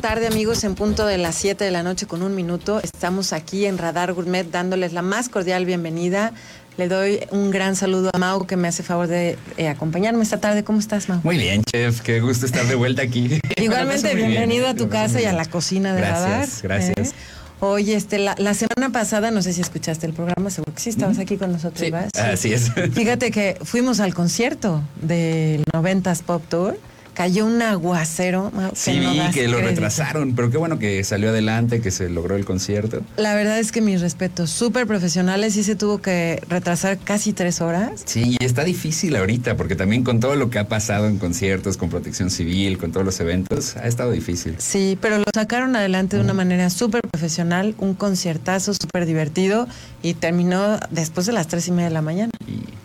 tarde amigos, en punto de las 7 de la noche con un minuto. Estamos aquí en Radar Gourmet dándoles la más cordial bienvenida. Le doy un gran saludo a Mau que me hace favor de eh, acompañarme esta tarde. ¿Cómo estás, Mau? Muy bien, chef. Qué gusto estar de vuelta aquí. Igualmente, bienvenido a tu casa y a la cocina de gracias, Radar. Gracias, ¿eh? Oye, este, la, la, semana pasada, no sé si escuchaste el programa, seguro que sí, estabas aquí con nosotros, sí, ¿vas? Así es. Fíjate que fuimos al concierto del 90s Pop Tour cayó un aguacero. Sí, que lo retrasaron, pero qué bueno que salió adelante, que se logró el concierto. La verdad es que mis respetos, súper profesionales, sí se tuvo que retrasar casi tres horas. Sí, y está difícil ahorita, porque también con todo lo que ha pasado en conciertos, con protección civil, con todos los eventos, ha estado difícil. Sí, pero lo sacaron adelante de una manera súper profesional, un conciertazo súper divertido y terminó después de las tres y media de la mañana. Y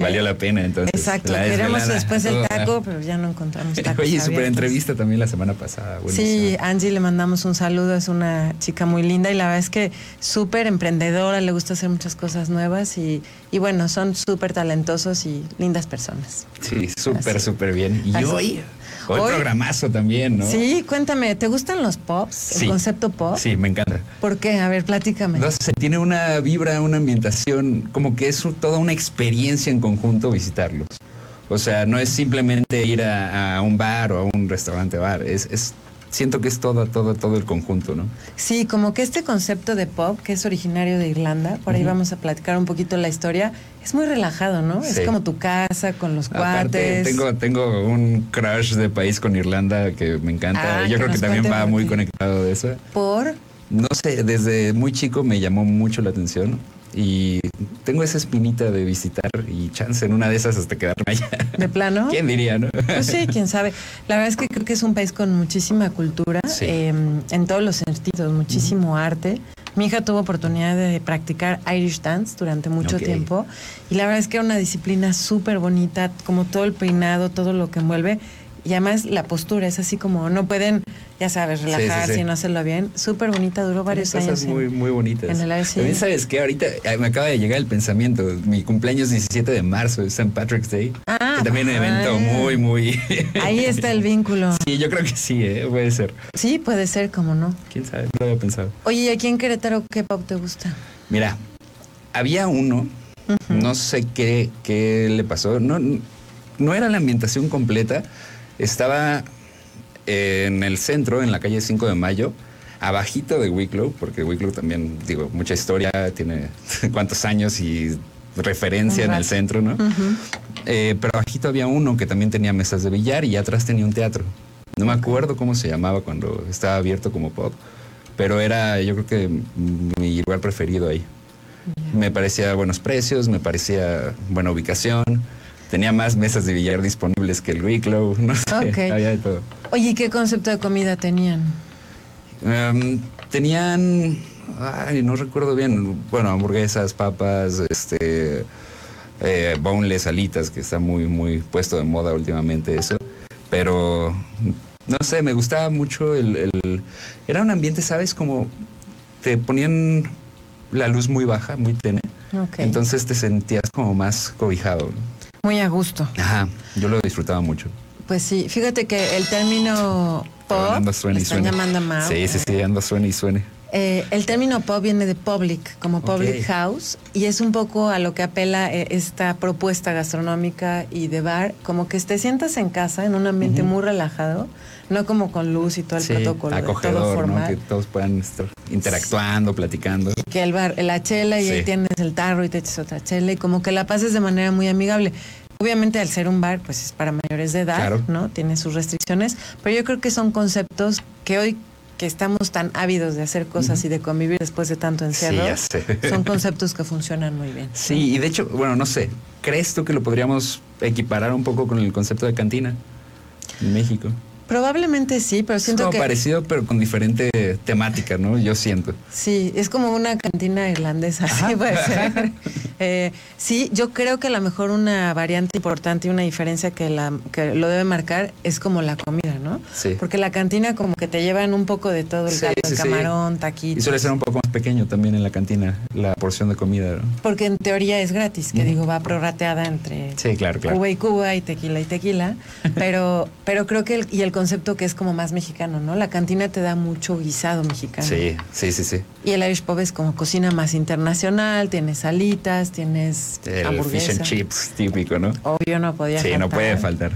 Valió la pena entonces. Exacto, queremos después el taco, pero ya no encontramos tacos. Oye, súper entrevista también la semana pasada. Buenísimo. Sí, Angie le mandamos un saludo, es una chica muy linda y la verdad es que súper emprendedora, le gusta hacer muchas cosas nuevas y, y bueno, son súper talentosos y lindas personas. Sí, súper, súper bien. Y Así. hoy Hoy, programazo también, ¿no? Sí, cuéntame, ¿te gustan los pops? Sí. ¿El concepto pop? Sí, me encanta. ¿Por qué? A ver, platícame. No sé, tiene una vibra, una ambientación, como que es toda una experiencia en conjunto visitarlos. O sea, no es simplemente ir a, a un bar o a un restaurante bar, es, es siento que es todo, todo, todo el conjunto, ¿no? Sí, como que este concepto de pop, que es originario de Irlanda, por ahí uh -huh. vamos a platicar un poquito la historia, es muy relajado, ¿no? Sí. Es como tu casa con los Aparte, cuates. Tengo, tengo un crush de país con Irlanda que me encanta. Ah, Yo que creo que también va muy conectado de eso. ¿Por? No sé, desde muy chico me llamó mucho la atención y tengo esa espinita de visitar y chance en una de esas hasta quedarme allá. ¿De plano? ¿Quién diría, no? Pues sí, quién sabe. La verdad es que creo que es un país con muchísima cultura, Sí. eh, en todos los sentidos, muchísimo arte. Mi hija tuvo oportunidad de practicar Irish Dance durante mucho tiempo y la verdad es que era una disciplina súper bonita, como todo el peinado, todo lo que envuelve. Y además la postura es así como no pueden, ya sabes, Sí, sí, relajarse sí. y no hacerlo bien. Súper bonita, duró varios Cosas años. en- muy, muy bonitas. en el ASI. También sabes que ahorita eh, me acaba de llegar el pensamiento. Mi cumpleaños 17 de marzo es St. Patrick's Day. Ah, que también un evento muy, muy. Ahí está el vínculo. sí, yo creo que sí, ¿eh? puede ser. Sí, puede ser, como no. Quién sabe, no lo había pensado. Oye, ¿y aquí en Querétaro qué pop te gusta? Mira, había uno, no sé qué, qué le pasó, no, no era la ambientación completa, estaba en el centro, en la calle 5 de Mayo, abajito de Wicklow, porque Wicklow también, digo, mucha historia, tiene cuántos años y referencia en el centro, ¿no? Ujú. Eh, pero abajito había uno que también tenía mesas de billar y atrás tenía un teatro. No me acuerdo cómo se llamaba cuando estaba abierto como pop, pero era yo creo que mi lugar preferido ahí. Me parecía buenos precios, me parecía buena ubicación, tenía más mesas de billar disponibles que el Wicklow, no sé, Ok. había de todo. Oye, ¿y qué concepto de comida tenían? Em, tenían, ay, no recuerdo bien, bueno, hamburguesas, papas, este, eh, boneless, alitas, que está muy, muy puesto de moda últimamente eso. Pero, no sé, me gustaba mucho el, el- Era un ambiente, ¿sabes? Como te ponían la luz muy baja, muy tenue. Ok. Entonces te sentías como más cobijado. ¿no? Muy a gusto. Ajá, yo lo disfrutaba mucho. Pues sí, fíjate que el término pop, ando suene y están suene. llamando a Mau. Sí, sí, sí, ando suene y suene. Eh, el término pop viene de public, como public Ok. house, y es un poco a lo que apela eh, esta propuesta gastronómica y de bar, como que te sientas en casa, en un ambiente Ujú. muy relajado, no como con luz y todo el Sí, protocolo, de todo acogedor, ¿no? formal. Que todos puedan estar interactuando, platicando. que el bar, la chela y Sí. ahí tienes el tarro y te echas otra chela y como que la pases de manera muy amigable. Obviamente al ser un bar, pues es para mayores de edad, Claro. ¿no? Tiene sus restricciones, pero yo creo que son conceptos que hoy que estamos tan ávidos de hacer cosas Ujú. y de convivir después de tanto encierro, Sí, ya sé. son conceptos que funcionan muy bien. Sí, y de hecho, bueno, no sé, ¿crees tú que lo podríamos equiparar un poco con el concepto de cantina en México? Probablemente sí, pero Es siento como que parecido, pero con diferente temática, ¿no? Yo siento. sí, es como una cantina irlandesa, Ajá. sí puede ser. Eh, sí, yo creo que a lo mejor una variante importante y una diferencia que, la, que lo debe marcar es como la comida, ¿no? Sí. Porque la cantina como que te llevan un poco de todo, el Sí, caldo, sí, el camarón, taquitos. Y suele ser un poco más pequeño también en la cantina, la porción de comida. ¿no? Porque en teoría es gratis, que digo, va prorrateada entre Sí, claro, claro. Cuba y Cuba y tequila y tequila, pero pero creo que el, y el concepto que es como más mexicano, ¿no? La cantina te da mucho guisado mexicano. Sí, sí, sí, sí. Y el Irish Pub es como cocina más internacional, tienes salitas, tienes El hamburguesa. fish and chips típico, ¿no? Obvio no podía Sí, no faltar. puede faltar.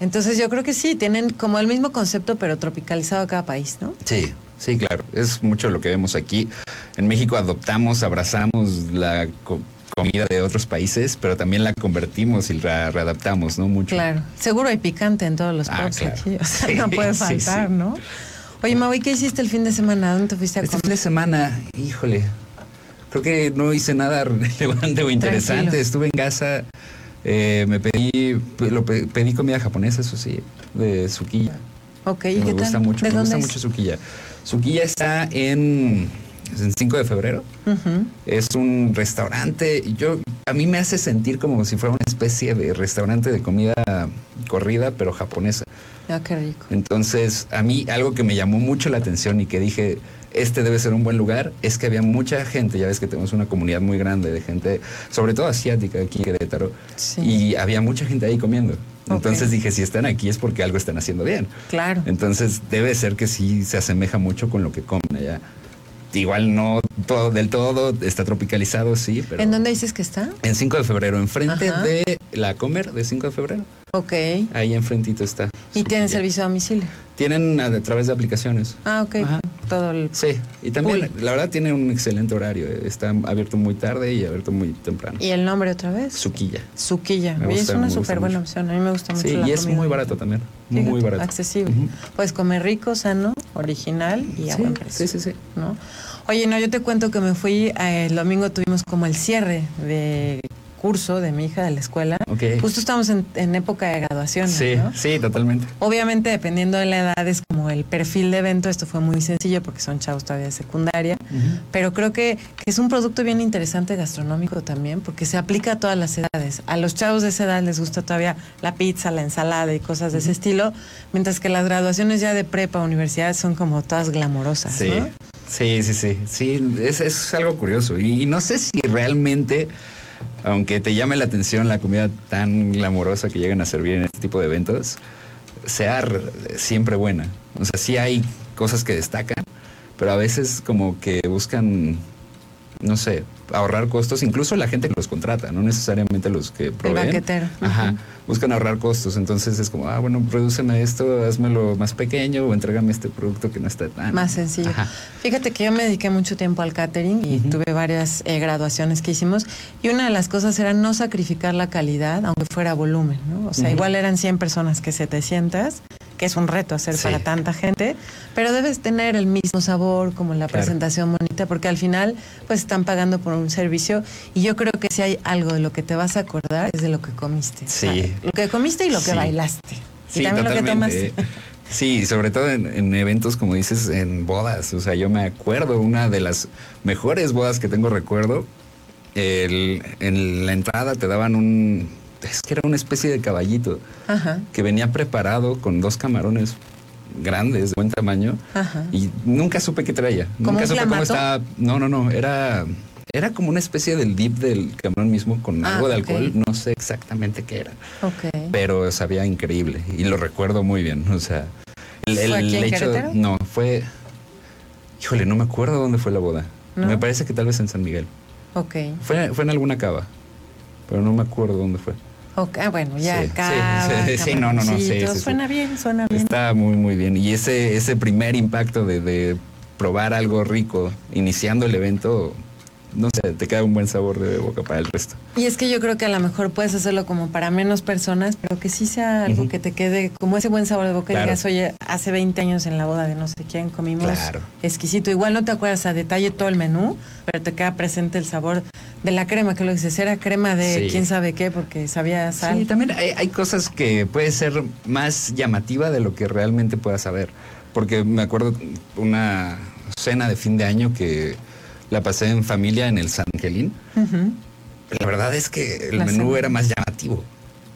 Entonces yo creo que sí, tienen como el mismo concepto pero tropicalizado a cada país, ¿no? Sí, sí, claro. Es mucho lo que vemos aquí. En México adoptamos, abrazamos la co- comida de otros países, pero también la convertimos y la readaptamos, ¿no? Mucho. Claro. Seguro hay picante en todos los Ah, pubs claro. aquí, o sea, Sí, no puede sí, faltar, sí. ¿no? Oye, Mau, ¿y qué hiciste el fin de semana? ¿Dónde te fuiste a Este comer? fin de semana, híjole, creo que no hice nada relevante o interesante. Tranquilo. Estuve en casa, eh, me pedí, lo pe- pedí comida japonesa, eso sí, de Sukiya. Ok, ¿y me qué gusta tal? mucho, ¿De me gusta mucho Sukiya. Sukiya está en, en 5 de febrero. es? Un restaurante, yo a mí me hace sentir como si fuera una especie de restaurante de comida corrida, pero japonesa. Ah, qué rico. Entonces, a mí algo que me llamó mucho la atención y que dije, este debe ser un buen lugar, es que había mucha gente, ya ves que tenemos una comunidad muy grande de gente, sobre todo asiática aquí en Querétaro, Sí. y había mucha gente ahí comiendo. Entonces dije, si están aquí es porque algo están haciendo bien. Claro. Entonces debe ser que sí se asemeja mucho con lo que comen allá. Igual no todo del todo, está tropicalizado, sí, pero... ¿En dónde dices que está? En 5 de febrero, enfrente Ajá. de la Comer de 5 de febrero. Ok. Ahí enfrentito está. ¿Y tienen servicio a domicilio? Tienen a, a través de aplicaciones. Ah, ok. Ajá. Todo el... Sí, y también la verdad tiene un excelente horario. Está abierto muy tarde y abierto muy temprano. ¿Y el nombre otra vez? Suquilla. Suquilla. Me Oye, gusta, es una súper buena mucho. opción. A mí me gusta mucho Sí, la y es comida. muy barato también. Fíjate, muy barato. Accesible. Ujú. Puedes comer rico, sano, original y a Sí, buen precio. sí, sí, sí. ¿no? Oye, no, yo te cuento que me fui, eh, el domingo tuvimos como el cierre de curso de mi hija de la escuela. Ok. Justo estamos en, en época de graduación, Sí, ¿no? sí, totalmente. Obviamente, dependiendo de la edad, es como el perfil de evento. Esto fue muy sencillo porque son chavos todavía de secundaria. Pero creo que, que es un producto bien interesante gastronómico también, porque se aplica a todas las edades. A los chavos de esa edad les gusta todavía la pizza, la ensalada y cosas de ese estilo, mientras que las graduaciones ya de prepa, universidad son como todas glamorosas. Sí, ¿no? sí, sí, sí. Sí, es, es algo curioso. Y, y no sé si realmente, aunque te llame la atención la comida tan glamorosa que llegan a servir en este tipo de eventos, sea siempre buena. O sea, sí hay cosas que destacan, pero a veces como que buscan, no sé, ahorrar costos, incluso la gente que los contrata, no necesariamente los que proveen. banquetero. Ajá. Buscan ahorrar costos, entonces es como, ah, bueno, prodúceme esto, házmelo más pequeño o entrégame este producto que no está tan... Más sencillo. Ajá. Fíjate que yo me dediqué mucho tiempo al catering y tuve varias eh, graduaciones que hicimos y una de las cosas era no sacrificar la calidad aunque fuera volumen, ¿no? O sea, igual eran 100 personas que 700, que es un reto hacer Sí. para tanta gente, pero debes tener el mismo sabor como la Claro. presentación bonita porque al final pues están pagando por un servicio y yo creo que si hay algo de lo que te vas a acordar es de lo que comiste. O sea, Sí. lo que comiste y lo que Sí. bailaste. Sí, y también lo que tomaste. Sí, sobre todo en, en eventos, como dices, en bodas. O sea, yo me acuerdo, una de las mejores bodas que tengo recuerdo, el- en la entrada te daban un... Es que era una especie de caballito Ajá. que venía preparado con dos camarones grandes, de buen tamaño, Ajá. y nunca supe qué traía. ¿Como nunca un supe cómo estaba... No, no, no, era... Era como una especie del dip del camarón mismo con Ah, algo de alcohol. No sé exactamente qué era Ok. pero sabía increíble y lo recuerdo muy bien. O sea, el, ¿Fue aquí en hecho. Querétaro? No, fue. Híjole, no me acuerdo dónde fue la boda. ¿No? Me parece que tal vez en San Miguel. Ok. Fue, fue en alguna cava, pero no me acuerdo dónde fue. Ok, ah, bueno, ya Sí, acá. sí, sí, no, no, no, sí. Suena bien, suena bien. Está muy, muy bien. Y ese, ese primer impacto de, de probar algo rico iniciando el evento, no sé, te queda un buen sabor de boca para el resto. Y es que yo creo que a lo mejor puedes hacerlo como para menos personas, pero que sí sea algo que te quede como ese buen sabor de boca. Y digas, oye, hace 20 años en la boda de no sé quién comimos Claro. exquisito. Igual no te acuerdas a detalle todo el menú, pero te queda presente el sabor de la crema, que lo dices, era crema de Sí. quién sabe qué, porque sabía sal. Sí, también hay, hay cosas que puede ser más llamativa de lo que realmente puedas saber. Porque me acuerdo una cena de fin de año que la pasé en familia en el San Angelín la verdad es que el menú era más llamativo.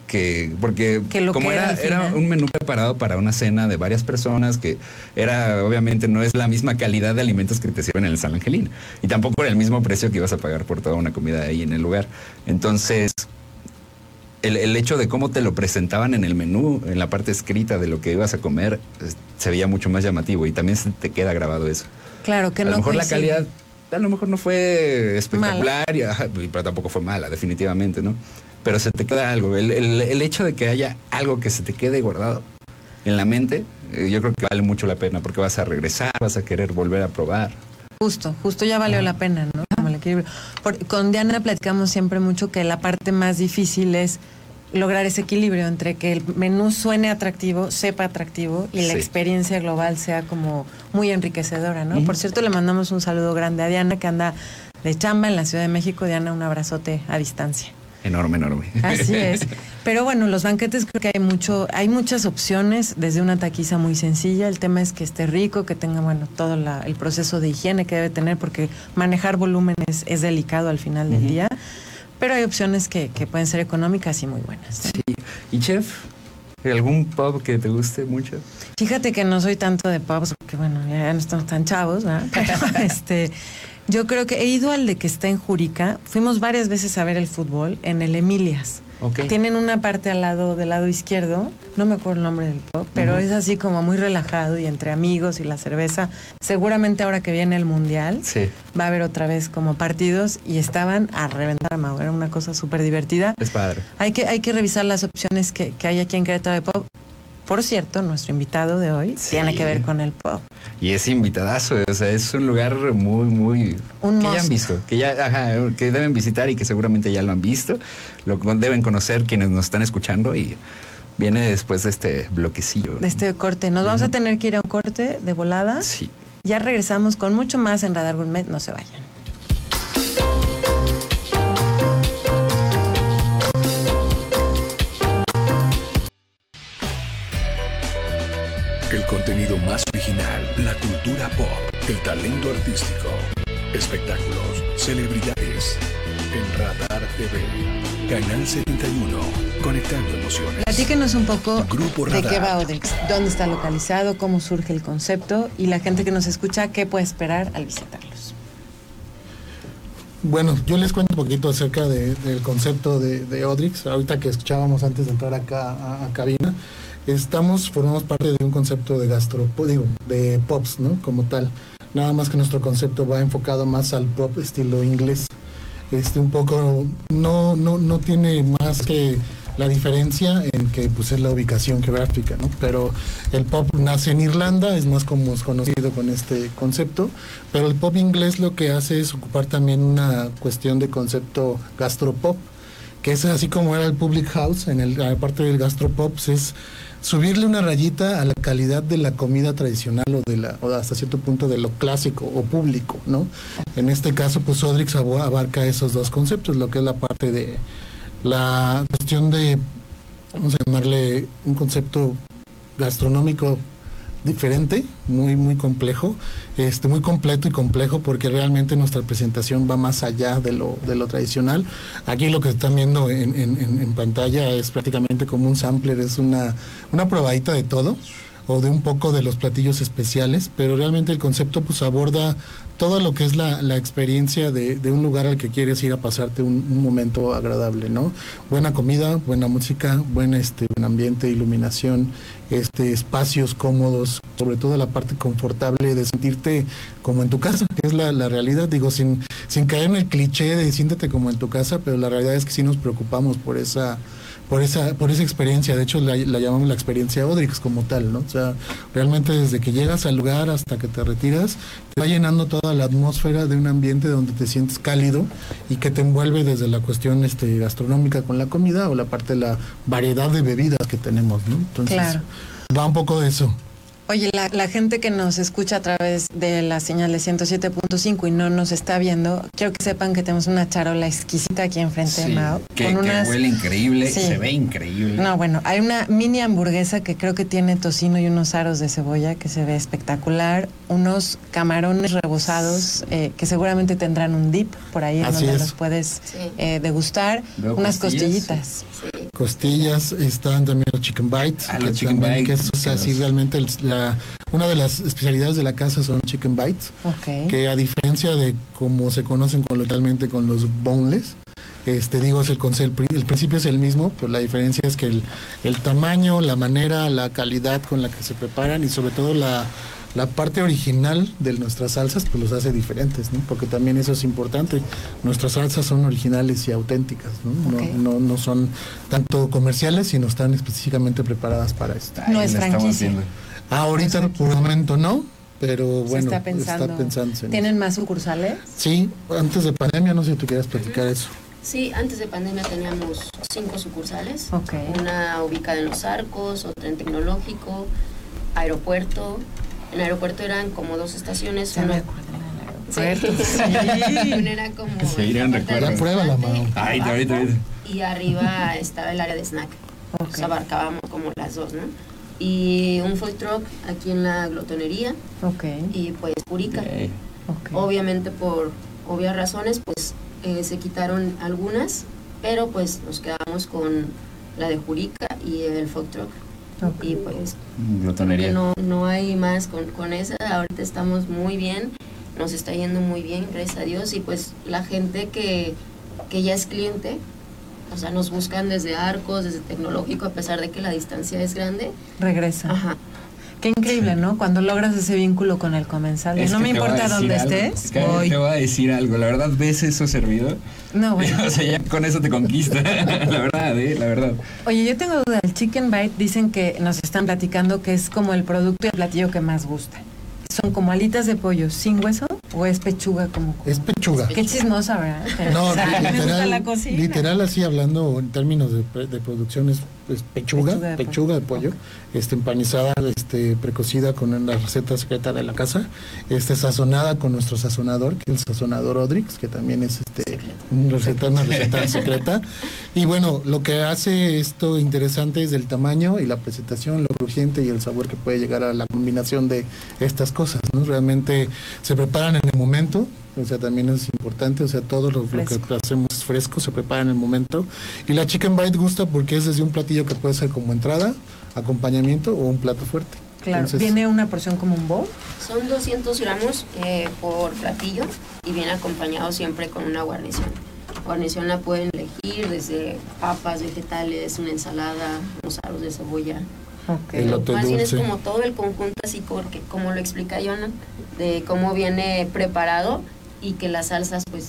Que, porque como era, era, un menú preparado para una cena de varias personas, que era, obviamente, no es la misma calidad de alimentos que te sirven en el San Angelín. Y tampoco era el mismo precio que ibas a pagar por toda una comida ahí en el lugar. Entonces, el, el, hecho de cómo te lo presentaban en el menú, en la parte escrita de lo que ibas a comer, se veía mucho más llamativo y también se te queda grabado eso. Claro que a no. A lo mejor la calidad, a lo mejor no fue espectacular, pero tampoco fue mala, definitivamente, ¿no? Pero se te queda algo. El, el, el, hecho de que haya algo que se te quede guardado en la mente, eh, yo creo que vale mucho la pena porque vas a regresar, vas a querer volver a probar. Justo, justo ya valió la pena, ¿no? Como el equilibrio. Por, con Diana platicamos siempre mucho que la parte más difícil es lograr ese equilibrio entre que el menú suene atractivo, sepa atractivo y la experiencia global sea como muy enriquecedora, ¿no? Por cierto, le mandamos un saludo grande a Diana que anda de chamba en la Ciudad de México. Diana, un abrazote a distancia. Enorme, enorme. Así es. Pero bueno, los banquetes creo que hay mucho, hay muchas opciones, desde una taquiza muy sencilla. El tema es que esté rico, que tenga, bueno, todo la, el proceso de higiene que debe tener, porque manejar volúmenes es delicado al final del uh -huh. día pero hay opciones que, que, pueden ser económicas y muy buenas. Sí. ¿Y chef? ¿Algún pub que te guste mucho? Fíjate que no soy tanto de pubs, porque bueno, ya no estamos tan chavos, ¿verdad? Pero este, yo creo que he ido al de que está en Jurica. Fuimos varias veces a ver el fútbol en el Emilias. Okay. Tienen una parte al lado del lado izquierdo, no me acuerdo el nombre del pub, pero uh -huh. es así como muy relajado y entre amigos y la cerveza. Seguramente ahora que viene el mundial sí. va a haber otra vez como partidos y estaban a reventar, Mau. Era una cosa súper divertida. Es padre. Hay que, hay que revisar las opciones que, que hay aquí en Querétaro de pub. Por cierto, nuestro invitado de hoy sí. tiene que ver con el pub. Y es invitadazo, o sea, es un lugar muy, muy... Un que ya han visto, que ya, ajá, que deben visitar y que seguramente ya lo han visto, lo deben conocer quienes nos están escuchando y viene después de este bloquecillo. De este corte. Nos uh -huh. vamos a tener que ir a un corte de volada. Sí. Ya regresamos con mucho más en Radar Gourmet, no se vayan. El contenido más original, la cultura pop, el talento artístico, espectáculos, celebridades. En Radar TV, Canal 71, conectando emociones. Platíquenos un poco Grupo de qué va Odrix, dónde está localizado, cómo surge el concepto y la gente que nos escucha, qué puede esperar al visitarlos. Bueno, yo les cuento un poquito acerca de, del concepto de, de, Odrix. Ahorita que escuchábamos antes de entrar acá a, a cabina, estamos, formamos parte de un concepto de gastro, digo, de pops, ¿no? Como tal. Nada más que nuestro concepto va enfocado más al pop estilo inglés. Este, un poco, no, no, no tiene más que la diferencia en que pues es la ubicación geográfica, ¿no? Pero el pop nace en Irlanda, es más como es conocido con este concepto, pero el pop inglés lo que hace es ocupar también una cuestión de concepto gastropop, que es así como era el public house, en la parte del gastropop, es subirle una rayita a la calidad de la comida tradicional o de la o hasta cierto punto de lo clásico o público, ¿no? En este caso, pues Odrix abarca esos dos conceptos, lo que es la parte de la cuestión de, vamos a llamarle un concepto gastronómico diferente, muy muy complejo, este muy completo y complejo porque realmente nuestra presentación va más allá de lo de lo tradicional. Aquí lo que están viendo en, en, en pantalla es prácticamente como un sampler, es una una probadita de todo o de un poco de los platillos especiales, pero realmente el concepto pues aborda todo lo que es la, la experiencia de, de, un lugar al que quieres ir a pasarte un, momento agradable, ¿no? Buena comida, buena música, buen, este, buen ambiente, iluminación, este, espacios cómodos, sobre todo la parte confortable de sentirte como en tu casa, que es la, la realidad, digo, sin, sin caer en el cliché de siéntete como en tu casa, pero la realidad es que sí nos preocupamos por esa por esa por esa experiencia. De hecho la, la, llamamos la experiencia Odrix como tal no o sea realmente desde que llegas al lugar hasta que te retiras te va llenando toda la atmósfera de un ambiente donde te sientes cálido y que te envuelve desde la cuestión este gastronómica con la comida o la parte de la variedad de bebidas que tenemos no entonces claro. va un poco de eso Oye, la, la, gente que nos escucha a través de la señal de 107.5 y no nos está viendo, quiero que sepan que tenemos una charola exquisita aquí enfrente Sí, de Mao. que, que huele increíble, Sí. se ve increíble. No, bueno, hay una mini hamburguesa que creo que tiene tocino y unos aros de cebolla que se ve espectacular, unos camarones rebozados eh, que seguramente tendrán un dip por ahí en Así donde es. los puedes Sí. eh, degustar, Luego unas costillas. costillitas. Sí. Costillas, están también los chicken bites. Ah, los que chicken también, bites, Que es, o sea, sí, los- realmente el- la, una de las especialidades de la casa son chicken bites. Ok. que a diferencia de como se conocen coloquialmente con los boneless, este digo es el concepto, el principio es el mismo, pero la diferencia es que el, el tamaño, la manera, la calidad con la que se preparan y sobre todo la, la parte original de nuestras salsas pues los hace diferentes, ¿no? Porque también eso es importante. Nuestras salsas son originales y auténticas, ¿no? No, no, no son tanto comerciales, sino están específicamente preparadas para esto. No es franquicia. Ahorita por el momento no, pero Se bueno, está pensando. pensándose en ¿Tienen más sucursales? Sí, antes de pandemia, no sé si tú quieras platicar eso. Sí, antes de pandemia teníamos cinco sucursales. Ok. Una ubicada en Los Arcos, otra en Tecnológico, Aeropuerto. En Aeropuerto eran como dos estaciones. Del Sí. una era como Se irán la recuerdos. Pruébala, restaurante, Mau. Ay, ahorita, ahorita. Y arriba estaba el área de snack. Ok. O sea, abarcábamos como las dos, ¿no? Y un food truck aquí en la glotonería Ok, y pues Purica. Ok. ok. Obviamente por obvias razones pues eh, se quitaron algunas, pero pues nos quedamos con la de Jurica y el food truck. Y pues Glotonería. que no, no hay más con, con esa, ahorita estamos muy bien, nos está yendo muy bien, gracias a Dios, y pues la gente que, que ya es cliente, o sea, nos buscan desde Arcos, desde Tecnológico, a pesar de que la distancia es grande. Regresa. Ajá. Qué increíble, ¿no? Cuando logras ese vínculo con el comensal. Es no me importa dónde algo. estés, que voy. Te voy a decir algo. La verdad, ves eso servido. No, bueno. O sea, ya con eso te conquista. la verdad, ¿eh? La verdad. Oye, yo tengo duda. El chicken bite dicen que nos están platicando que es como el producto y el platillo que más gusta. ¿Son como alitas de pollo sin hueso o es pechuga como? Es pechuga. Qué chismosa, ¿verdad? Pero, No, o sea, me gusta la literal, cocina. literal así hablando en términos de, pre- de producción es, es pechuga, Pechuga de pechuga de pollo. pollo, este empanizada, este precocida con la receta secreta de la casa, este sazonada con nuestro sazonador, que es el sazonador Odrix, que también es este una receta, una receta secreta. Y bueno, lo que hace esto interesante es el tamaño y la presentación, lo crujiente y el sabor que puede llegar a la combinación de estas cosas, ¿no? Realmente se preparan en el momento, o sea, también es importante, o sea, todo lo, lo que Fresco. hacemos es fresco, se prepara en el momento. Y la chicken bite gusta porque es desde un platillo que puede ser como entrada, acompañamiento o un plato fuerte. Claro, Entonces, viene una porción como un bowl. Son 200 gramos eh, por platillo y viene acompañado siempre con una guarnición. Guarnición la pueden elegir desde papas, vegetales, una ensalada, unos aros de cebolla. Ok. Elote Más bien es como todo el conjunto, así porque, como lo explica Jonah, de cómo viene preparado y que las salsas pues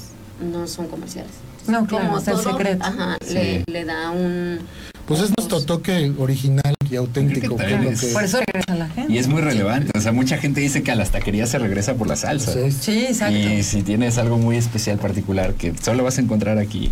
no son comerciales. No, claro, es el secreto. ajá, Sí. le, le da un... Pues es nuestro toque original y auténtico. Que es que- Por eso regresa la gente. Y es muy relevante. O sea, mucha gente dice que a las taquerías se regresa por la salsa. Sí. Sí, exacto. Y si tienes algo muy especial, particular, que solo vas a encontrar aquí,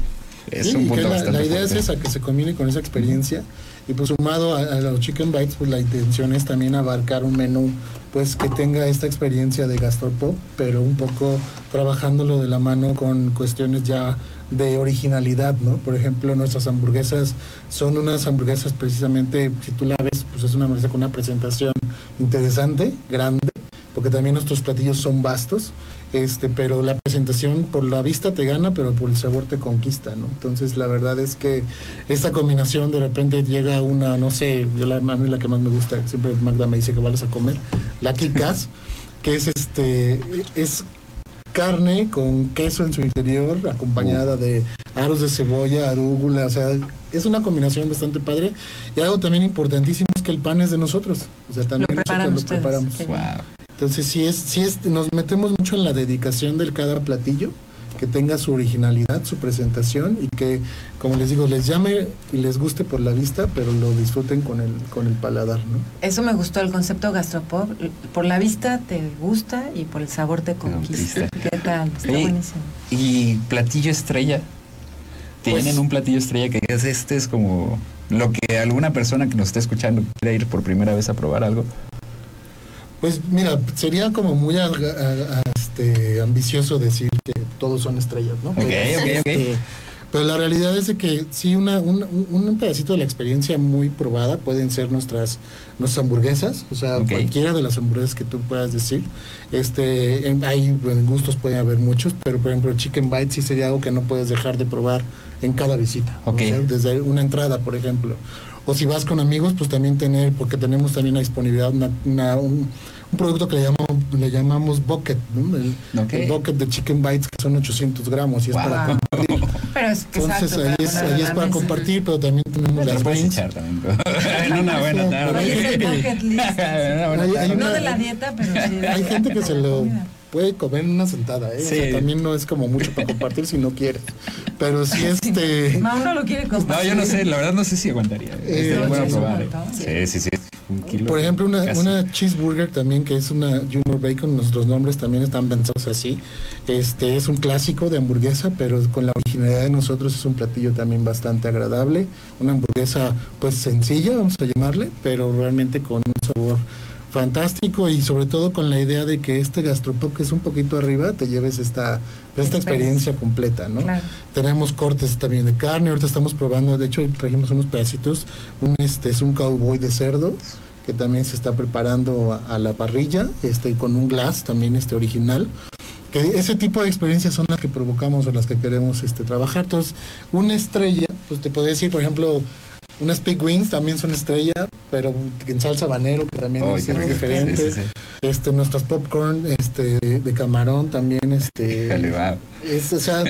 es Sí, un punto la, bastante la idea fuerte. es esa, que se combine con esa experiencia. Y pues sumado a, a los chicken bites, pues la intención es también abarcar un menú pues que tenga esta experiencia de gastropop, pero un poco trabajándolo de la mano con cuestiones ya de originalidad, ¿no? Por ejemplo, nuestras hamburguesas son unas hamburguesas precisamente, si tú la ves, pues es una hamburguesa con una presentación interesante, grande, porque también nuestros platillos son vastos, este, pero la presentación por la vista te gana, pero por el sabor te conquista, ¿no? Entonces la verdad es que esta combinación de repente llega una, no sé, yo la, a mí la que más me gusta, siempre Magda me dice que vayas a comer, la Kikas, que es este, es carne con queso en su interior, acompañada de aros de cebolla, arúgula, o sea, es una combinación bastante padre. Y algo también importantísimo es que el pan es de nosotros, o sea, también Lo preparan nosotros lo ustedes. preparamos. Wow. Entonces sí es, sí es, nos metemos mucho en la dedicación del cada platillo, que tenga su originalidad, su presentación y que, como les digo, les llame y les guste por la vista, pero lo disfruten con el, con el paladar, ¿no? Eso me gustó el concepto gastropop. Por la vista te gusta y por el sabor te conquista. ¿Qué tal? Está buenísimo. Y platillo estrella. ¿Tienen Pues- un platillo estrella que es este es como lo que alguna persona que nos esté escuchando quiera ir por primera vez a probar algo? Pues mira, sería como muy a- a- a- este, ambicioso decir que todos son estrellas, ¿no? Pero, ok, ok. este, pero la realidad es de que sí, una, un, un- pedacito de la experiencia muy probada pueden ser nuestras, nuestras hamburguesas, o sea, cualquiera de las hamburguesas que tú puedas decir. Este, en- hay gustos pueden haber muchos, pero por ejemplo, Chicken Bite sí sería algo que no puedes dejar de probar en cada visita. Ok. O sea, desde una entrada, por ejemplo. O si vas con amigos, pues también tener, porque tenemos también la disponibilidad una, una- un, un producto que le llamamos, le llamamos bucket, ¿no? El, bucket de chicken bites que son 800 gramos y es Wow. para compartir. Pero es que Entonces exacto, ahí es, ahí para compartir, pero también tenemos Te las también. en una buena tarde. No de la dieta, pero sí. de- Hay gente que se lo puede comer en una sentada, ¿eh? O sea, Sí. también no es como mucho para compartir si no quieres. Pero sí este... No lo quiere No, compartir. yo no sé, la verdad no sé si aguantaría. Eh, Estaría bueno sí, probar. un eh. montón. Sí, sí, sí. Un kilo. Por ejemplo, una, una cheeseburger también, que es una Junior Bacon, nuestros nombres también están pensados así. Este es un clásico de hamburguesa, pero con la originalidad de nosotros es un platillo también bastante agradable. Una hamburguesa pues sencilla, vamos a llamarle, pero realmente con un sabor fantástico y sobre todo con la idea de que este gastropop que es un poquito arriba te lleves esta, esta experiencia completa, ¿no? Claro. Tenemos cortes también de carne, ahorita estamos probando, de hecho trajimos unos pedacitos, un este es un cowboy de cerdo que también se está preparando a, a la parrilla, este con un glass también este original. Que ese tipo de experiencias son las que provocamos o las que queremos este trabajar. Entonces, una estrella, pues te podría decir, por ejemplo, unas pig wings también son estrella, pero en salsa habanero, que también Ay, es diferente. Sí, sí, sí. Este, nuestras popcorn este, de camarón también, este, es, o sea,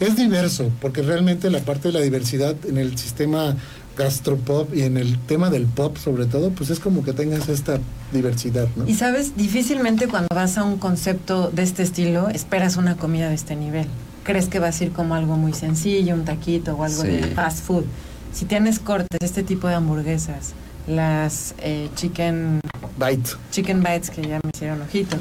es diverso, porque realmente la parte de la diversidad en el sistema gastropop y en el tema del pop sobre todo, pues es como que tengas esta diversidad, ¿no? Y sabes, difícilmente cuando vas a un concepto de este estilo, esperas una comida de este nivel. Crees que va a ser como algo muy sencillo, un taquito o algo Sí. de fast food. Si tienes cortes, este tipo de hamburguesas, las eh, chicken Bite. chicken bites que ya me hicieron ojitos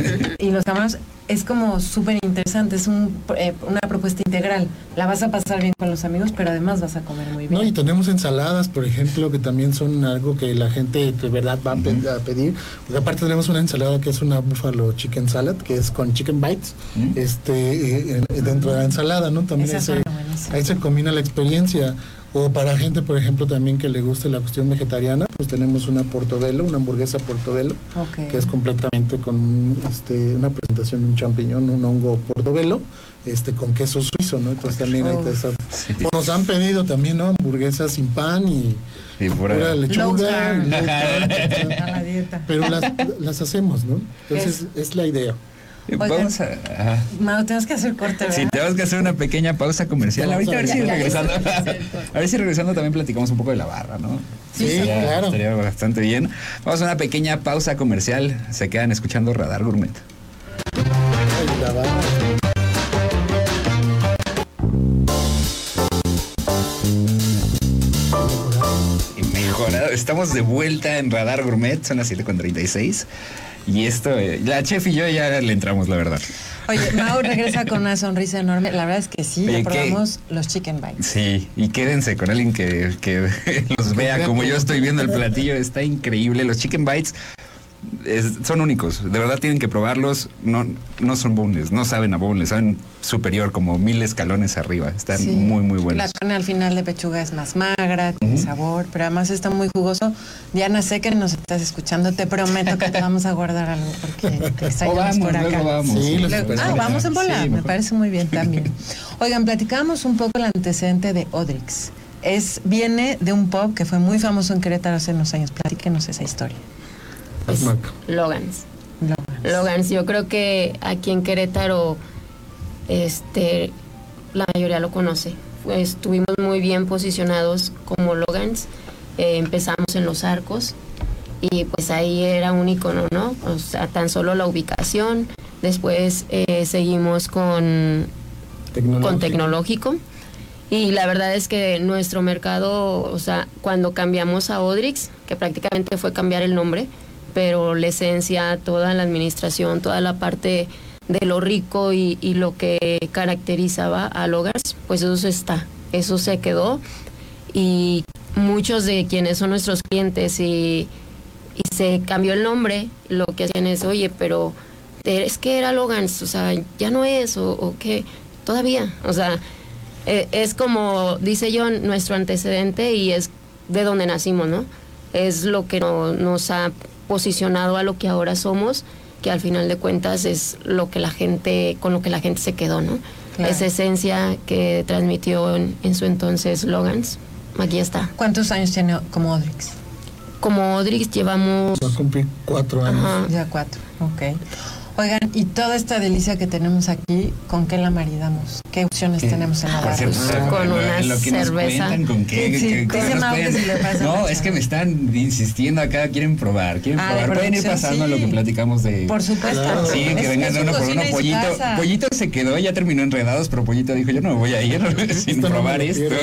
y los camarones es como súper interesante es un, eh, una propuesta integral la vas a pasar bien con los amigos pero además vas a comer muy bien No, y tenemos ensaladas, por ejemplo, que también son algo que la gente de verdad va a pe- a pedir. Porque aparte tenemos una ensalada que es una buffalo chicken salad, que es con chicken bites, Mm. este, eh, dentro de la ensalada, ¿no? También ahí se combina la experiencia. O para gente, por ejemplo, también que le guste la cuestión vegetariana, pues tenemos una portobello, una hamburguesa portobello, Ok. que es completamente con este, una presentación de un champiñón, un hongo portobello, este, con queso suizo, ¿no? Entonces también hay Oh. esa- Sí. o nos han pedido también, ¿no? Hamburguesas sin pan y Sí, pura- pura Low lechuga. carb. low carb, pero las, las hacemos, ¿no? Entonces es la idea. Vamos a. ajá. Mau, tenemos que hacer corte ¿verdad? Sí, tenemos que hacer una pequeña pausa comercial. Ahorita a ver si regresando. A ver si regresando también platicamos un poco de la barra, ¿no? Sí, claro. Estaría bastante bien. Vamos a una pequeña pausa comercial. Se quedan escuchando Radar Gourmet. La barra. Estamos de vuelta en Radar Gourmet. Son las 7.36. Y esto, eh, la chef y yo ya le entramos, la verdad. Oye, Mau regresa con una sonrisa enorme. La verdad es que sí, ya probamos los chicken bites. Sí, y quédense con alguien que, que los vea como yo estoy viendo el platillo. Está increíble. Los chicken bites es- son únicos. De verdad tienen que probarlos. No, no son boneless, no saben a boneless, saben superior, como mil escalones arriba. Están Sí. muy, muy La buenos. carne al final de pechuga es más magra, tiene sabor, pero además está muy jugoso. Diana, sé que nos estás escuchando, te prometo que te vamos a guardar algo porque te extrañamos por acá. luego vamos. Sí, Luego- ah, vamos en bola, Sí, me parece muy bien también. Oigan, platicamos un poco el antecedente de Odrix. Es, viene de un pub que fue muy famoso en Querétaro hace unos años. Platíquenos esa historia. Marca. Logans. Lo- Logans, yo creo que aquí en Querétaro este la mayoría lo conoce. Pues, estuvimos muy bien posicionados como Logans. Eh, empezamos en los arcos y pues ahí era un icono, ¿no? O sea, tan solo la ubicación. Después eh, seguimos con Tecnológico. con tecnológico. Y la verdad es que nuestro mercado, o sea, cuando cambiamos a Odrix, que prácticamente fue cambiar el nombre, pero la esencia, toda la administración, toda la parte de lo rico y, lo que caracterizaba a Logars, pues eso está, eso se quedó. Y muchos de quienes son nuestros clientes y, y se cambió el nombre, lo que hacían es, oye, pero es que era Logans, o sea, ya no es, o, qué, todavía, o sea, eh, es como dice John, nuestro antecedente y es de donde nacimos, ¿no? Es lo que no- nos ha posicionado a lo que ahora somos, que al final de cuentas es lo que la gente, con lo que la gente se quedó, ¿no? Claro. Esa esencia que transmitió en, en su entonces Logans, aquí está. ¿Cuántos años tiene como Odrix? Como Odrix llevamos Va a cumplir cuatro años. Ajá. Ya cuatro, ok. Oigan, y toda esta delicia que tenemos aquí, ¿con qué la maridamos? ¿Qué opciones tenemos en la barra? con lo- una lo que nos cerveza. cuentan, ¿con qué? Sí, ¿Qué- qué dice nos Mau que pueden- si le pasa No, es que me están insistiendo acá, quieren probar, quieren Ah, probar. Pueden ir pasando sí. lo que platicamos de... Por supuesto. Claro. Sí, que Es- vengan de uno por uno. Pollito. Pollito se quedó, ya terminó enredados, pero Pollito dijo, yo no me voy a ir sin Esto no me probar esto.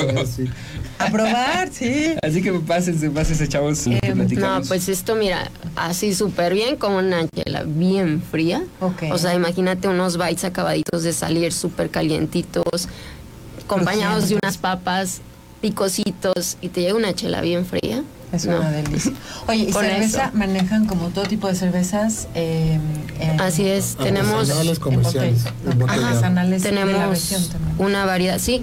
A probar, sí. Así que pásense, pásense, chavos, Em, platicamos. No, pues esto, mira, así súper bien, con una chela bien fría. Ok. O sea, imagínate unos bites acabaditos de salir súper calientitos, acompañados de unas papas, picositos, y te llega una chela bien fría. Es No. una delicia. Oye, ¿y Con cerveza? eso. Manejan como todo tipo de cervezas. eh, en- Así es, tenemos... Artesanales comerciales. en en botella. Artesanales de la tenemos región también. una variedad, sí,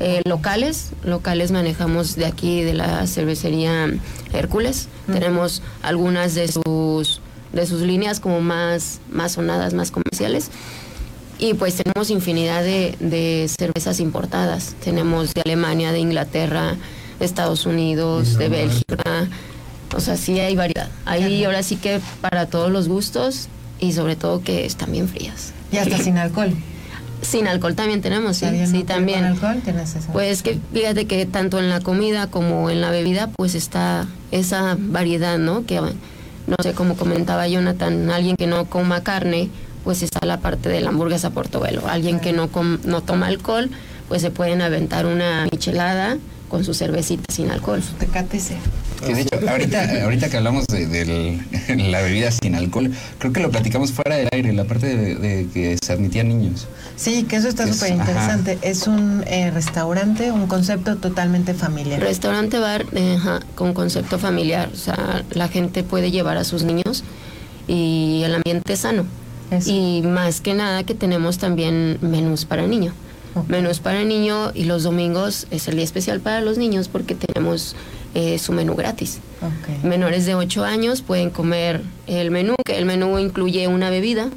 eh, locales, locales manejamos de aquí de la cervecería Hércules, tenemos algunas de sus de sus líneas como más más sonadas, más comerciales. Y pues tenemos infinidad de, de cervezas importadas. Tenemos de Alemania, de Inglaterra, de Estados Unidos, de. Bélgica. O sea, sí hay variedad. Hay ahora sí que para todos los gustos y sobre todo que están bien frías. Y hasta sin alcohol. Sin alcohol también tenemos, sí, ¿Alguien sí no también. Alcohol tienes eso. Pues que fíjate que tanto en la comida como en la bebida, pues está esa variedad, ¿no? Que no sé, como comentaba Jonathan, alguien que no coma carne, pues está la parte de la hamburguesa portobelo. Alguien que no com- no toma alcohol, pues se pueden aventar una michelada con su cervecita sin alcohol. Tecate cero. Que de hecho, ahorita, ahorita que hablamos de, del- la bebida sin alcohol, creo que lo platicamos fuera del aire, la parte de, de que se admitían niños. Sí, que eso está Es- súper interesante. Es un eh, restaurante, un concepto totalmente familiar. Restaurante bar eh, ajá, con concepto familiar, o sea, la gente puede llevar a sus niños y el ambiente es sano. Eso. Y más que nada que tenemos también menús para niño. Menús para niño y los domingos es el día especial para los niños porque tenemos eh, su menú gratis. Ok. Menores de 8 años pueden comer el menú, que el menú incluye una bebida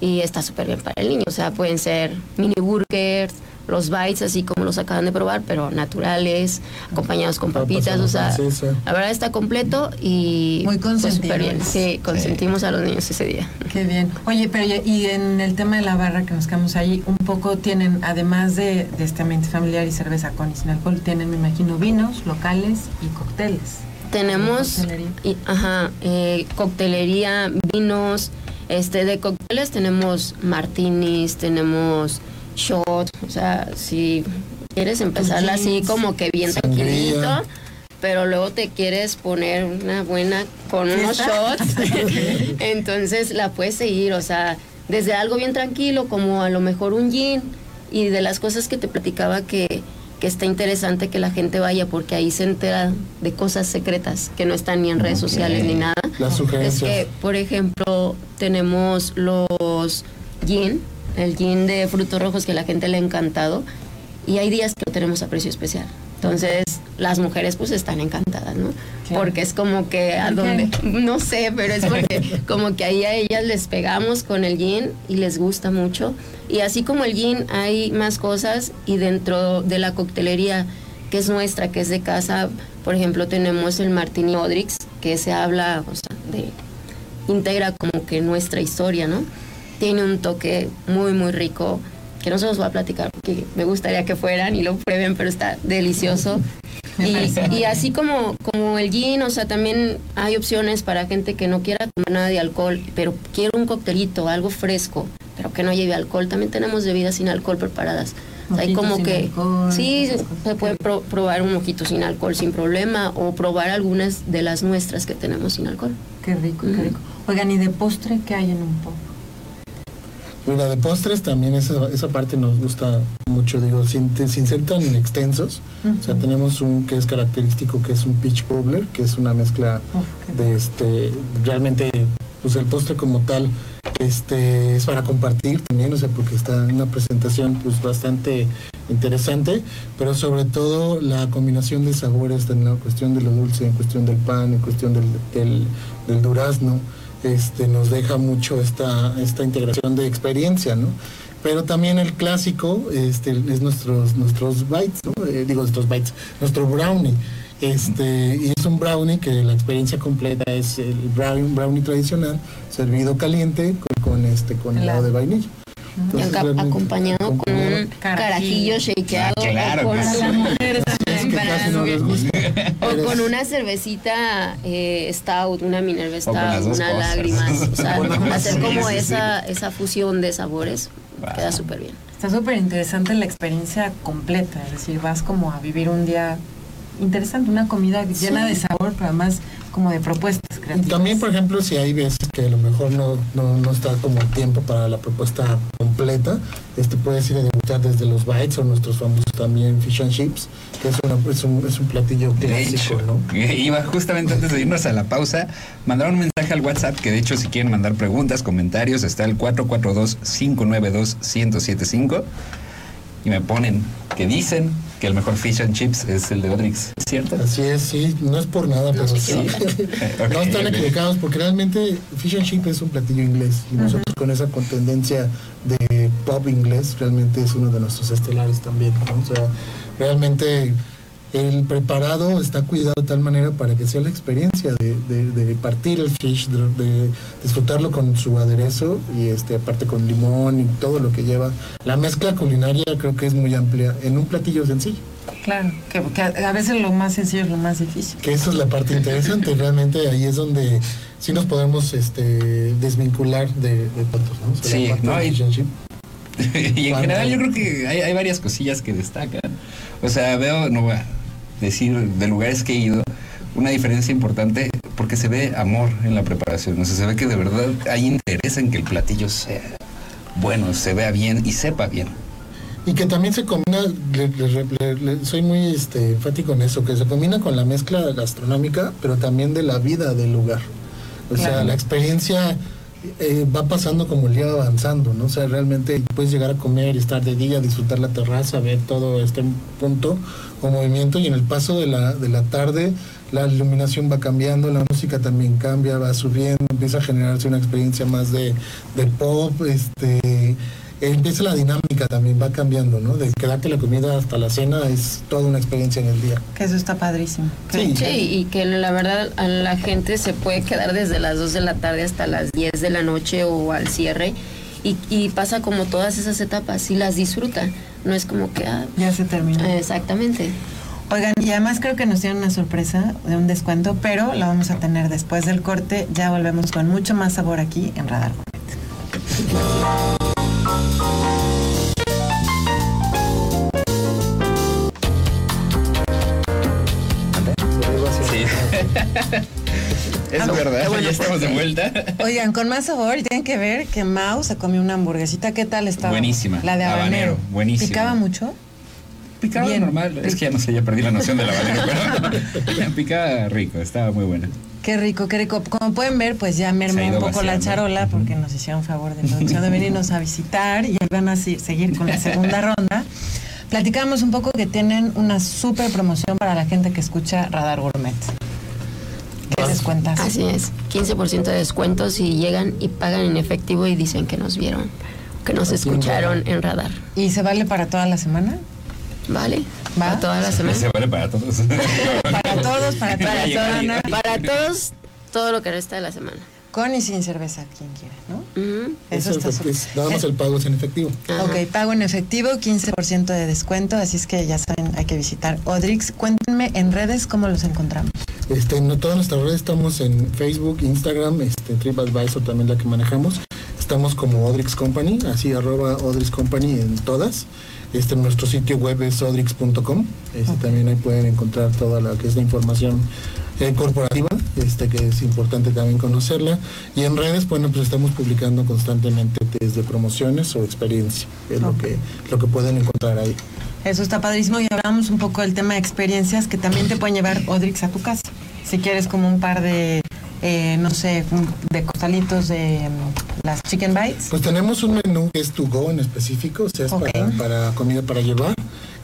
y está súper bien para el niño. O sea, pueden ser mini burgers, los bites así como los acaban de probar, pero naturales, acompañados con papitas. O sea, francesa. la verdad está completo y Muy pues, bien. consentidos. Sí, consentimos a los niños ese día. Qué bien. Oye, pero y y en el tema de la barra que nos quedamos ahí, un poco tienen, además de, de este ambiente familiar y cerveza con y sin alcohol, tienen, me imagino, vinos locales y cócteles. Tenemos Coctelería. y- ajá, eh, coctelería, vinos, este de cócteles tenemos martinis, tenemos shot, o sea, si quieres empezarla así como que bien sangría. tranquilito, pero luego te quieres poner una buena con unos shots, entonces la puedes seguir, o sea, desde algo bien tranquilo como a lo mejor un gin y de las cosas que te platicaba que que está interesante que la gente vaya porque ahí se entera de cosas secretas que no están ni en redes sociales ni nada. Las Es sugerencias. que, por ejemplo, tenemos los gin, el gin de frutos rojos que a la gente le ha encantado y hay días que lo tenemos a precio especial. Entonces, las mujeres pues están encantadas, ¿no? Porque es como que a ¿Por donde, qué? no sé, pero es porque como que ahí a ellas les pegamos con el gin y les gusta mucho. Y así como el gin hay más cosas y dentro de la coctelería que es nuestra, que es de casa, por ejemplo, tenemos el Martini Odrix, que se habla, o sea, de integra como que nuestra historia, ¿no? Tiene un toque muy, muy rico, que no se los voy a platicar porque me gustaría que fueran y lo prueben, pero está delicioso. Y, y así como, como el gin, o sea, también hay opciones para gente que no quiera tomar nada de alcohol, pero quiere un coctelito, algo fresco, pero que no lleve alcohol. También tenemos bebidas sin alcohol preparadas. O sea, hay como sin que alcohol, sí, se- puede pro- probar un mojito sin alcohol sin problema o probar algunas de las nuestras que tenemos sin alcohol. Qué rico, qué rico. Oigan, ¿y de postre qué hay en un pop? Y la de postres también esa, esa parte nos gusta mucho, digo, sin, sin ser tan extensos. O sea, tenemos un que es característico, que es un peach cobbler, que es una mezcla de este, realmente, pues el postre como tal, este, es para compartir también, o sea, porque está en una presentación pues bastante interesante, pero sobre todo la combinación de sabores en la cuestión de lo dulce, en cuestión del pan, en cuestión del, del, del durazno este, nos deja mucho esta, esta integración de experiencia, ¿no? Pero también el clásico este, es nuestros, nuestros bites, ¿no? Eh, digo, nuestros bites, nuestro brownie. Este, y es un brownie que la experiencia completa es el brownie, brownie tradicional, servido caliente con, con este, con helado de vainilla. Entonces, acompañado con un carajillo shakeado Ah, claro, con, que casi no les gusta. o con una cervecita eh, stout, una Minerva stout, una cosas. lágrimas, o sea, hacer como sí, sí. esa esa fusión de sabores Wow. queda súper bien. Está súper interesante la experiencia completa, es decir, vas como a vivir un día interesante, una comida llena de sabor, pero además como de propuestas Y creativas. también, por ejemplo, si hay veces que a lo mejor no, no, no está como tiempo para la propuesta completa, este puedes ir a debutar desde los bites o nuestros famosos también fish and chips, que es, una- es, un, es un platillo De clásico, hecho, ¿no? iba justamente antes de irnos a la pausa, mandaron un mensaje al WhatsApp que de hecho si quieren mandar preguntas, comentarios, está el 442-592-1075 y me ponen que dicen que el mejor fish and chips es el de Odrix, ¿es cierto? Así es, sí, no es por nada, pero sí. No están equivocados porque realmente fish and chip es un platillo inglés y nosotros con esa con tendencia de pop inglés realmente es uno de nuestros estelares también, ¿no? O sea, realmente el preparado está cuidado de tal manera para que sea la experiencia de, de- de partir el fish, de, de disfrutarlo con su aderezo y este aparte con limón y todo lo que lleva. La mezcla culinaria creo que es muy amplia en un platillo sencillo. Claro, que, que a veces lo más sencillo es lo más difícil. Que esa es la parte interesante, realmente ahí es donde sí nos podemos este, desvincular de, de otros, ¿no? O sea, Sí, no, y- y en general yo creo que hay, hay varias cosillas que destacan. O sea, veo, no voy a decir de lugares que he ido, una diferencia importante porque se ve amor en la preparación. O sea, se ve que de verdad hay interés en que el platillo sea bueno, se vea bien y sepa bien. Y que también se combina, le- le- le- le- soy muy este, enfático en eso, que se combina con la mezcla gastronómica, pero también de la vida del lugar. O sea, la experiencia eh, va pasando como el día va avanzando, ¿no? O sea, realmente puedes llegar a comer estar de día, disfrutar la terraza, ver todo este punto o movimiento y en el paso de la, de la tarde la iluminación va cambiando, la música también cambia, va subiendo, empieza a generarse una experiencia más de, de pop, este empieza la dinámica también, va cambiando, ¿no? De quedarte la comida hasta la cena es toda una experiencia en el día. Que eso está padrísimo. Sí. Sí, y que la verdad a la gente se puede quedar desde las 2 de la tarde hasta las 10 de la noche o al cierre y, y pasa como todas esas etapas y las disfruta. No es como que... ah, Ya se terminó. exactamente. Oigan, y además creo que nos tienen una sorpresa de un descuento, pero la vamos a tener después del corte. Ya volvemos con mucho más sabor aquí en Radar Gourmet. Estamos de vuelta. Oigan, con más sabor, tienen que ver que Mau se comió una hamburguesita. ¿Qué tal estaba? Buenísima. La de habanero. Habanero, buenísima. ¿Picaba mucho? Picaba Bien. normal, es que ya no sé, ya perdí la noción del habanero, pero picaba rico, estaba muy buena. Qué rico, qué rico. Como pueden ver, pues ya mermó un poco la charola porque nos hicieron favor de producción de venirnos a visitar y van a seguir con la segunda ronda. Platicamos un poco que tienen una súper promoción para la gente que escucha Radar Gourmet. ¿Qué les cuentas? Así es. 15% de descuento si llegan y pagan en efectivo y dicen que nos vieron, que nos escucharon en radar. ¿Y se vale para toda la semana? ¿Vale? ¿Va? Para toda la semana. Se vale para todos. Para todos, para toda Para, semana. para todos, todo lo que resta de la semana. Con y sin cerveza, quien quiera, ¿no? Eso Es está es- nada más el pago es en efectivo. Ajá. Ok, pago en efectivo, 15% de descuento, así es que ya saben, hay que visitar Odrix. Cuéntenme en redes cómo los encontramos. Este, en todas nuestras redes estamos en Facebook, Instagram, este, TripAdvisor también la que manejamos. Estamos como Odrix Company, así arroba Odrix Company en todas. Este, nuestro sitio web es odrix.com. Este, También ahí pueden encontrar toda la que es la información eh, corporativa, este que es importante también conocerla. Y en redes, bueno, pues estamos publicando constantemente desde promociones o experiencia, es lo que lo que pueden encontrar ahí. Eso está padrísimo y hablamos un poco del tema de experiencias que también te pueden llevar Odrix a tu casa. Si quieres como un par de, eh, no sé, de costalitos de mm, las chicken bites. Pues tenemos un menú que es to go en específico, o sea, es para, para comida para llevar.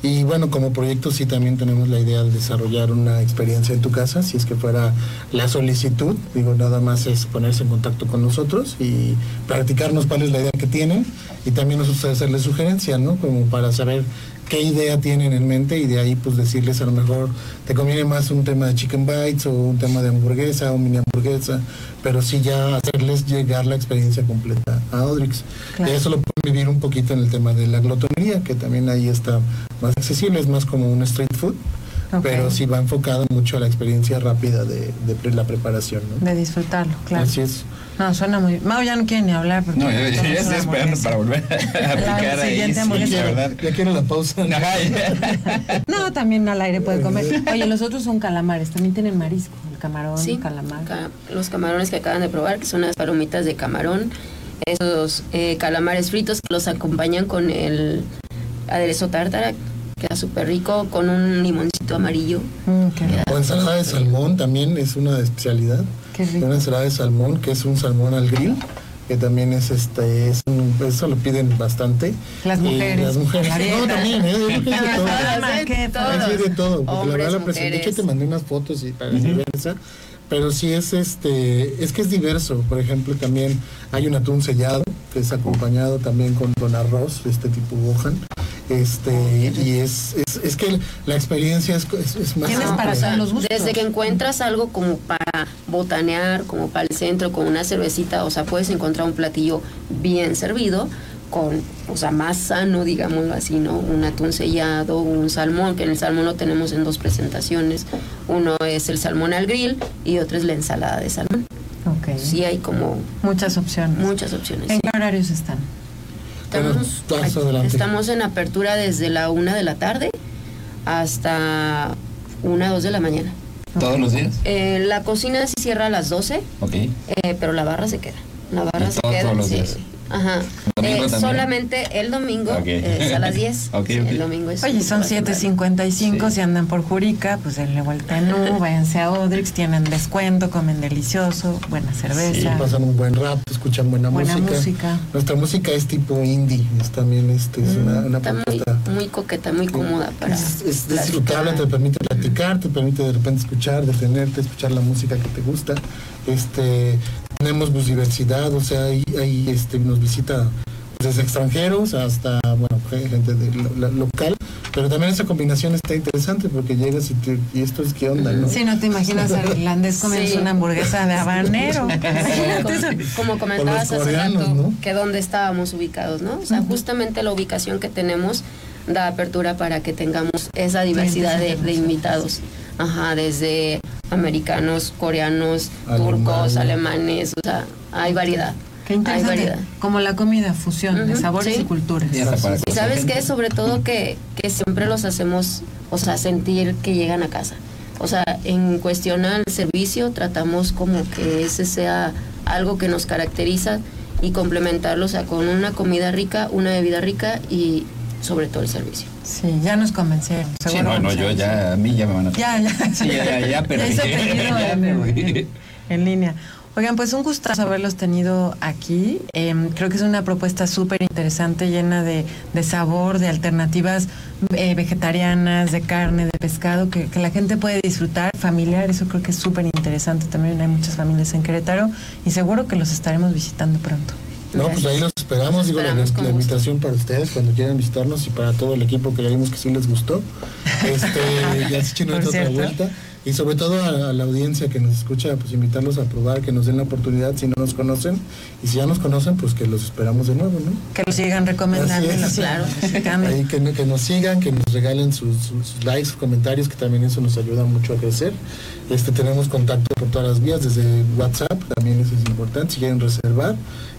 Y bueno, como proyecto sí también tenemos la idea de desarrollar una experiencia en tu casa, si es que fuera la solicitud, digo, nada más es ponerse en contacto con nosotros y practicarnos cuál es la idea que tienen y también nosotros hacerles sugerencia, ¿no? Como para saber qué idea tienen en mente y de ahí pues decirles a lo mejor te conviene más un tema de chicken bites o un tema de hamburguesa o mini hamburguesa, pero sí ya hacerles llegar la experiencia completa a Odrix. Y eso lo pueden vivir un poquito en el tema de la glotonería, que también ahí está más accesible, es más como un street food. Pero sí va enfocado mucho a la experiencia rápida de, de la preparación. ¿no? De disfrutarlo, claro. Así es. No, suena muy. Mau ya no quiere ni hablar. Porque No, yo, yo ya estoy esperando para volver a aplicar ahí. siguiente Sí, hamburguesa. la verdad. Ya quiero la pausa. No, también al aire puede comer. Oye, los otros son calamares, también tienen marisco, el camarón, Sí, calamar. ca- los camarones que acaban de probar, que son las palomitas de camarón, esos eh, calamares fritos que los acompañan con el aderezo tártara, queda súper rico, con un limoncito amarillo. Mm, Queda O ensalada de salmón también es una especialidad. qué rico. Una ensalada de salmón, que es un salmón al grill, que también es este, es un- eso lo piden bastante. Las Y mujeres. las mujeres. La No, también, ¿eh? Yo creo que es de todo. De todo, porque Hombres, la verdad la presenté, de hecho mujeres. te mandé unas fotos y para que veas esa, pero sí es este, es que es diverso, por ejemplo también hay un atún sellado, que es acompañado también con, con arroz, este tipo Gohan, este, y es, es, es que la experiencia es, es, es más Tienes para todos los gustos. Desde que encuentras algo como para botanear, como para el centro, con una cervecita, o sea, puedes encontrar un platillo bien servido, con, o sea, más sano, digámoslo así, ¿no? Un atún sellado, un salmón, que en el salmón lo tenemos en dos presentaciones. Uno es el salmón al grill y otro es la ensalada de salmón. Ok. Sí hay como Muchas opciones. muchas opciones. ¿En sí. Qué horarios están? Estamos, en apertura desde la una de la tarde hasta una, dos de la mañana. ¿Todos los días? Eh, la cocina sí cierra a las 12, Ok. eh, pero la barra se queda. La barra se todo- queda. todos los sí. días. Ajá. ¿Domingo Eh, solamente el domingo Ok. es a las 10. Ok, Sí, ok. El domingo es Oye, son más temprano. 7.55, Sí. si andan por Jurica, pues denle vuelta en U, váyanse a Odrix, tienen descuento, comen delicioso, buena Sí, cerveza. pasan un buen rap, escuchan buena, Buena música. música. Nuestra música es tipo indie, es también este, es una, una Está muy, propuesta. muy coqueta, muy cómoda para. Es, es disfrutable, te permite platicar, te permite de repente escuchar, detenerte, escuchar la música que te gusta. Este, tenemos pues, diversidad, o sea, hay, hay, este, nos visita pues, desde extranjeros hasta, bueno, gente de lo- la- local, pero también esa combinación está interesante porque llegas y, te- y esto es qué onda, ¿no? Si no te imaginas al irlandés comiendo Sí. una hamburguesa de habanero. Como, como comentabas hace rato, ¿no? que dónde estábamos ubicados, ¿no? O sea, justamente la ubicación que tenemos da apertura para que tengamos esa diversidad de, de invitados. Ajá, desde americanos, coreanos, turcos, alemanes, o sea, hay variedad. Qué Hay interesante. variedad. Como la comida, fusión de sabores sí. y culturas. Y sabes qué, sobre todo que, que siempre los hacemos, o sea, sentir que llegan a casa. O sea, en cuestión al servicio, tratamos como que ese sea algo que nos caracteriza y complementarlo, o sea, con una comida rica, una bebida rica y sobre todo el servicio. Sí, ya nos convencieron. Sí, no, no, yo ya, a mí ya me van a... Ya, ya. Sí, ya, ya, perdí. Ya en, me en- voy. en- en línea. Oigan, pues un gustazo haberlos tenido aquí. Em, creo que es una propuesta súper interesante, llena de, de sabor, de alternativas eh, vegetarianas, de carne, de pescado, que, que la gente puede disfrutar, familiar. Eso creo que es súper interesante. También hay muchas familias en Querétaro y seguro que los estaremos visitando pronto. No, pues ahí los esperamos, digo, la, la invitación para ustedes cuando quieran visitarnos y para todo el equipo que ya vimos que sí les gustó. Este, ya se echen Por otra vuelta. Y sobre todo a, a la audiencia que nos escucha, pues invitarlos a probar, que nos den la oportunidad si no nos conocen. Y si ya nos conocen, pues que los esperamos de nuevo, ¿no? Que los sigan notificando. Ahí que, que nos sigan, que nos regalen sus, sus- sus likes, sus comentarios, que también eso nos ayuda mucho a crecer. Este, tenemos contacto por todas las vías, desde WhatsApp, también eso es importante, si quieren reservar.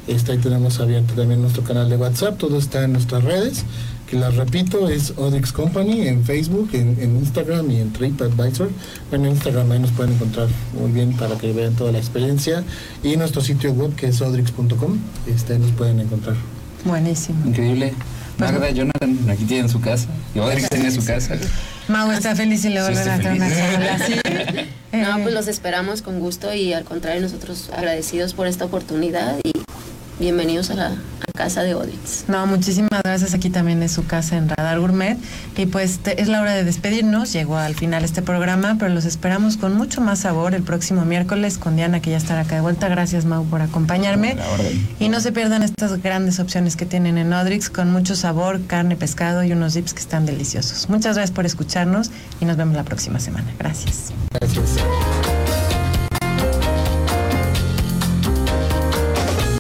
Este, ahí tenemos abierto también nuestro canal de WhatsApp, todo está en nuestras redes, que las repito, es Odrix Company en Facebook, en, en Instagram y en TripAdvisor. Bueno, en Instagram ahí nos pueden encontrar muy bien para que vean toda la experiencia. Y nuestro sitio web que es odrix.com, este, ahí nos pueden encontrar. Buenísimo. Increíble. Pues- Magda, Jonathan, aquí tienen su casa. Y Odrix tiene su casa. Mau está feliz y le Sí, vuelven a estoy traer una charla así. No, Eh, pues los esperamos con gusto y al contrario nosotros agradecidos por esta oportunidad y bienvenidos a la a casa de Odrix. No, muchísimas gracias. Aquí también es su casa en Radar Gourmet. Y pues te- es la hora de despedirnos. Llegó al final este programa, pero los esperamos con mucho más sabor el próximo miércoles con Diana, que ya estará acá de vuelta. Gracias, Mau, por acompañarme. Y no se pierdan estas grandes opciones que tienen en Odrix con mucho sabor, carne, pescado y unos dips que están deliciosos. Muchas gracias por escucharnos y nos vemos la próxima semana. Gracias. Gracias.